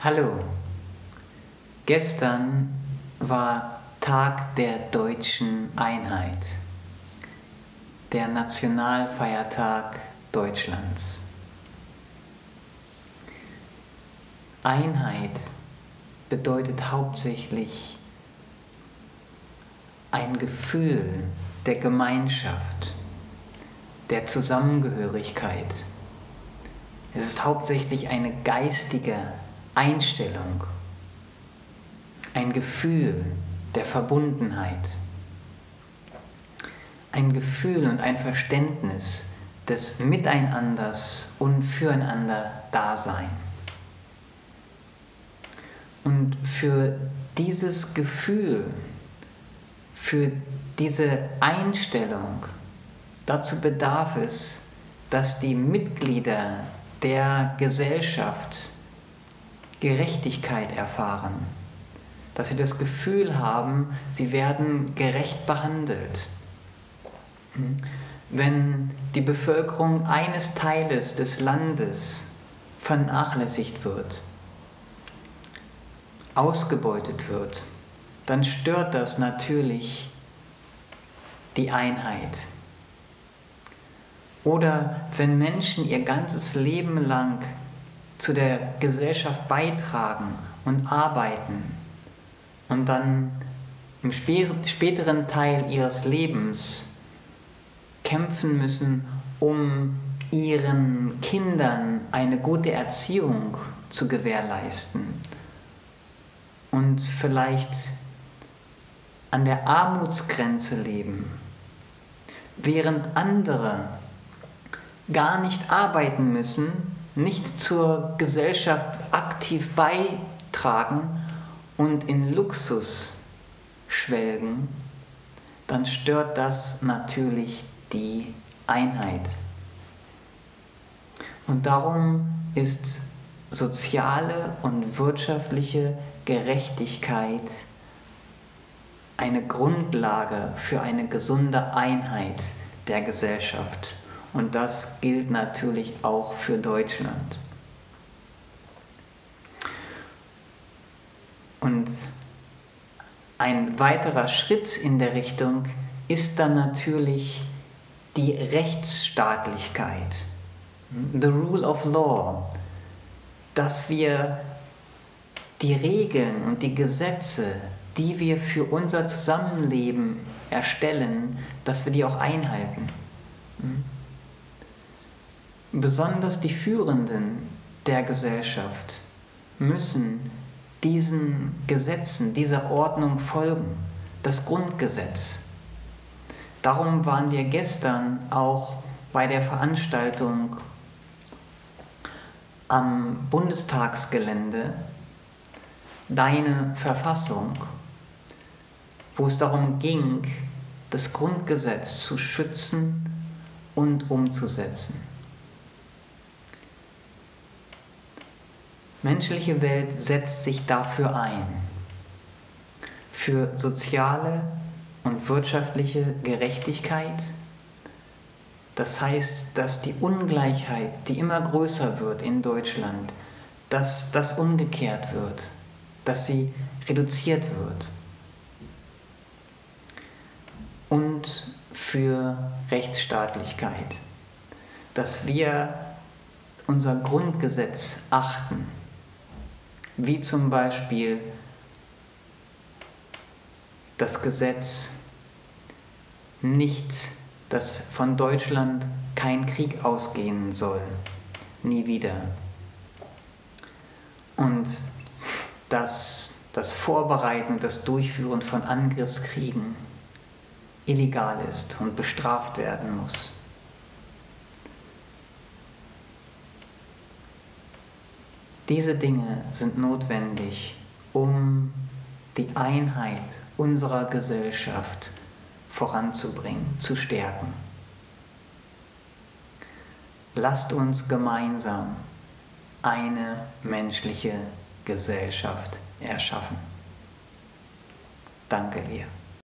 Hallo, gestern war Tag der deutschen Einheit, der Nationalfeiertag Deutschlands. Einheit bedeutet hauptsächlich ein Gefühl der Gemeinschaft, der Zusammengehörigkeit. Es ist hauptsächlich eine geistige Einstellung, ein Gefühl der Verbundenheit, ein Gefühl und ein Verständnis des Miteinanders und Füreinander Dasein. Und für dieses Gefühl, für diese Einstellung, dazu bedarf es, dass die Mitglieder der Gesellschaft Gerechtigkeit erfahren, dass sie das Gefühl haben, sie werden gerecht behandelt. Wenn die Bevölkerung eines Teiles des Landes vernachlässigt wird, ausgebeutet wird, dann stört das natürlich die Einheit. Oder wenn Menschen ihr ganzes Leben lang zu der Gesellschaft beitragen und arbeiten und dann im späteren Teil ihres Lebens kämpfen müssen, um ihren Kindern eine gute Erziehung zu gewährleisten und vielleicht an der Armutsgrenze leben, während andere gar nicht arbeiten müssen, nicht zur Gesellschaft aktiv beitragen und in Luxus schwelgen, dann stört das natürlich die Einheit. Und darum ist soziale und wirtschaftliche Gerechtigkeit eine Grundlage für eine gesunde Einheit der Gesellschaft. Und das gilt natürlich auch für Deutschland. Und ein weiterer Schritt in der Richtung ist dann natürlich die Rechtsstaatlichkeit, the rule of law, dass wir die Regeln und die Gesetze, die wir für unser Zusammenleben erstellen, dass wir die auch einhalten. Besonders die Führenden der Gesellschaft müssen diesen Gesetzen, dieser Ordnung folgen, das Grundgesetz. Darum waren wir gestern auch bei der Veranstaltung am Bundestagsgelände Deine Verfassung, wo es darum ging, das Grundgesetz zu schützen und umzusetzen. Menschliche Welt setzt sich dafür ein, für soziale und wirtschaftliche Gerechtigkeit. Das heißt, dass die Ungleichheit, die immer größer wird in Deutschland, dass das umgekehrt wird, dass sie reduziert wird. Und für Rechtsstaatlichkeit, dass wir unser Grundgesetz achten wie zum Beispiel das Gesetz nicht, dass von Deutschland kein Krieg ausgehen soll, nie wieder. Und dass das Vorbereiten und das Durchführen von Angriffskriegen illegal ist und bestraft werden muss. Diese Dinge sind notwendig, um die Einheit unserer Gesellschaft voranzubringen, zu stärken. Lasst uns gemeinsam eine menschliche Gesellschaft erschaffen. Danke dir.